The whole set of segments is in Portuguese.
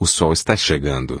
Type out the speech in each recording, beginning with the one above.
O sol está chegando.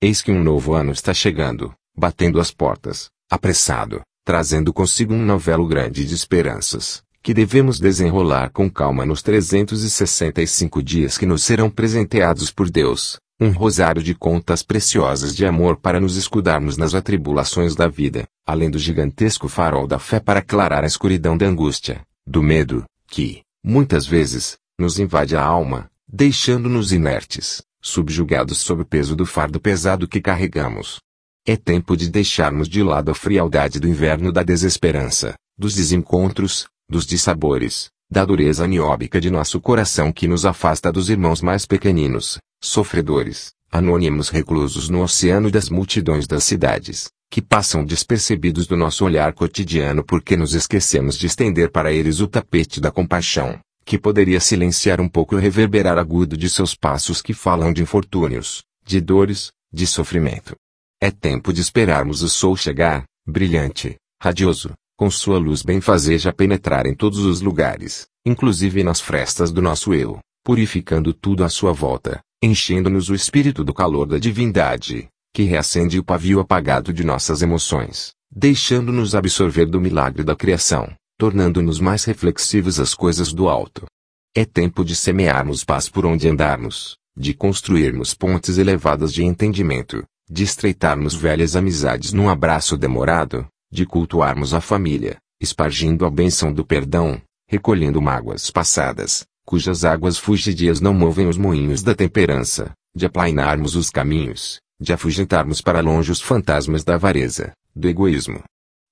Eis que um novo ano está chegando, batendo as portas, apressado, trazendo consigo um novelo grande de esperanças, que devemos desenrolar com calma nos 365 dias que nos serão presenteados por Deus, um rosário de contas preciosas de amor para nos escudarmos nas atribulações da vida, além do gigantesco farol da fé para aclarar a escuridão da angústia, do medo, que, muitas vezes, nos invade a alma, deixando-nos inertes, subjugados sob o peso do fardo pesado que carregamos. É tempo de deixarmos de lado a frialdade do inverno da desesperança, dos desencontros, dos dissabores, da dureza nióbica de nosso coração que nos afasta dos irmãos mais pequeninos, sofredores, anônimos reclusos no oceano das multidões das cidades, que passam despercebidos do nosso olhar cotidiano porque nos esquecemos de estender para eles o tapete da compaixão, que poderia silenciar um pouco o reverberar agudo de seus passos que falam de infortúnios, de dores, de sofrimento. É tempo de esperarmos o sol chegar, brilhante, radioso, com sua luz benfazeja penetrar em todos os lugares, inclusive nas frestas do nosso eu, purificando tudo à sua volta, enchendo-nos o espírito do calor da divindade, que reacende o pavio apagado de nossas emoções, deixando-nos absorver do milagre da criação, tornando-nos mais reflexivos às coisas do alto. É tempo de semearmos paz por onde andarmos, de construirmos pontes elevadas de entendimento, de estreitarmos velhas amizades num abraço demorado, de cultuarmos a família, espargindo a bênção do perdão, recolhendo mágoas passadas, cujas águas fugidias não movem os moinhos da temperança, de aplainarmos os caminhos, de afugentarmos para longe os fantasmas da avareza, do egoísmo.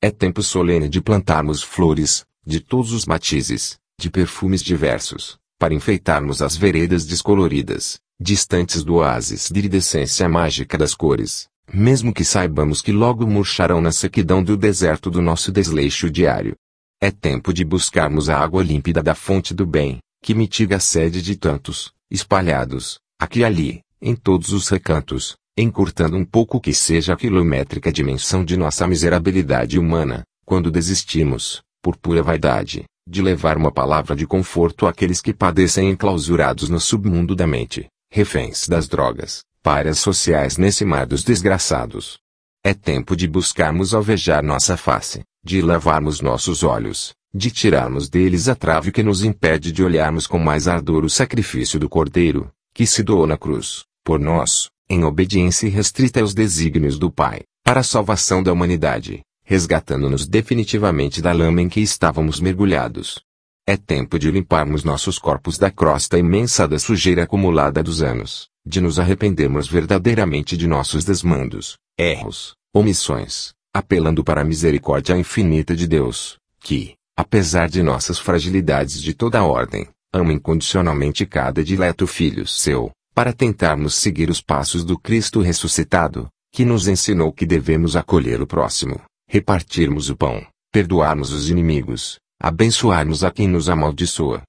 É tempo solene de plantarmos flores, de todos os matizes, de perfumes diversos, para enfeitarmos as veredas descoloridas, distantes do oásis de iridescência mágica das cores, mesmo que saibamos que logo murcharão na sequidão do deserto do nosso desleixo diário. É tempo de buscarmos a água límpida da fonte do bem, que mitiga a sede de tantos, espalhados, aqui e ali, em todos os recantos, encurtando um pouco que seja a quilométrica dimensão de nossa miserabilidade humana, quando desistimos, por pura vaidade, de levar uma palavra de conforto àqueles que padecem enclausurados no submundo da mente, reféns das drogas, párias sociais nesse mar dos desgraçados. É tempo de buscarmos alvejar nossa face, de lavarmos nossos olhos, de tirarmos deles a trave que nos impede de olharmos com mais ardor o sacrifício do Cordeiro, que se doou na cruz, por nós, em obediência restrita aos desígnios do Pai, para a salvação da humanidade, resgatando-nos definitivamente da lama em que estávamos mergulhados. É tempo de limparmos nossos corpos da crosta imensa da sujeira acumulada dos anos, de nos arrependermos verdadeiramente de nossos desmandos, erros, omissões, apelando para a misericórdia infinita de Deus, que, apesar de nossas fragilidades de toda ordem, ama incondicionalmente cada dileto filho seu, para tentarmos seguir os passos do Cristo ressuscitado, que nos ensinou que devemos acolher o próximo, repartirmos o pão, perdoarmos os inimigos, abençoarmos a quem nos amaldiçoa,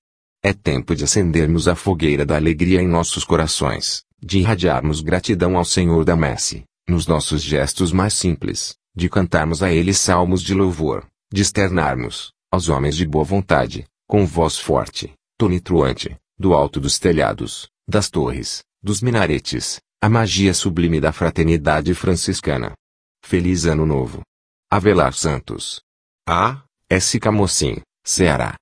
é tempo de acendermos a fogueira da alegria em nossos corações, de irradiarmos gratidão ao Senhor da Messe, nos nossos gestos mais simples, de cantarmos a Ele salmos de louvor, de externarmos, aos homens de boa vontade, com voz forte, tonitruante, do alto dos telhados, das torres, dos minaretes, a magia sublime da fraternidade franciscana. Feliz Ano Novo. Avelar Santos. A. S. Camocim, Ceará.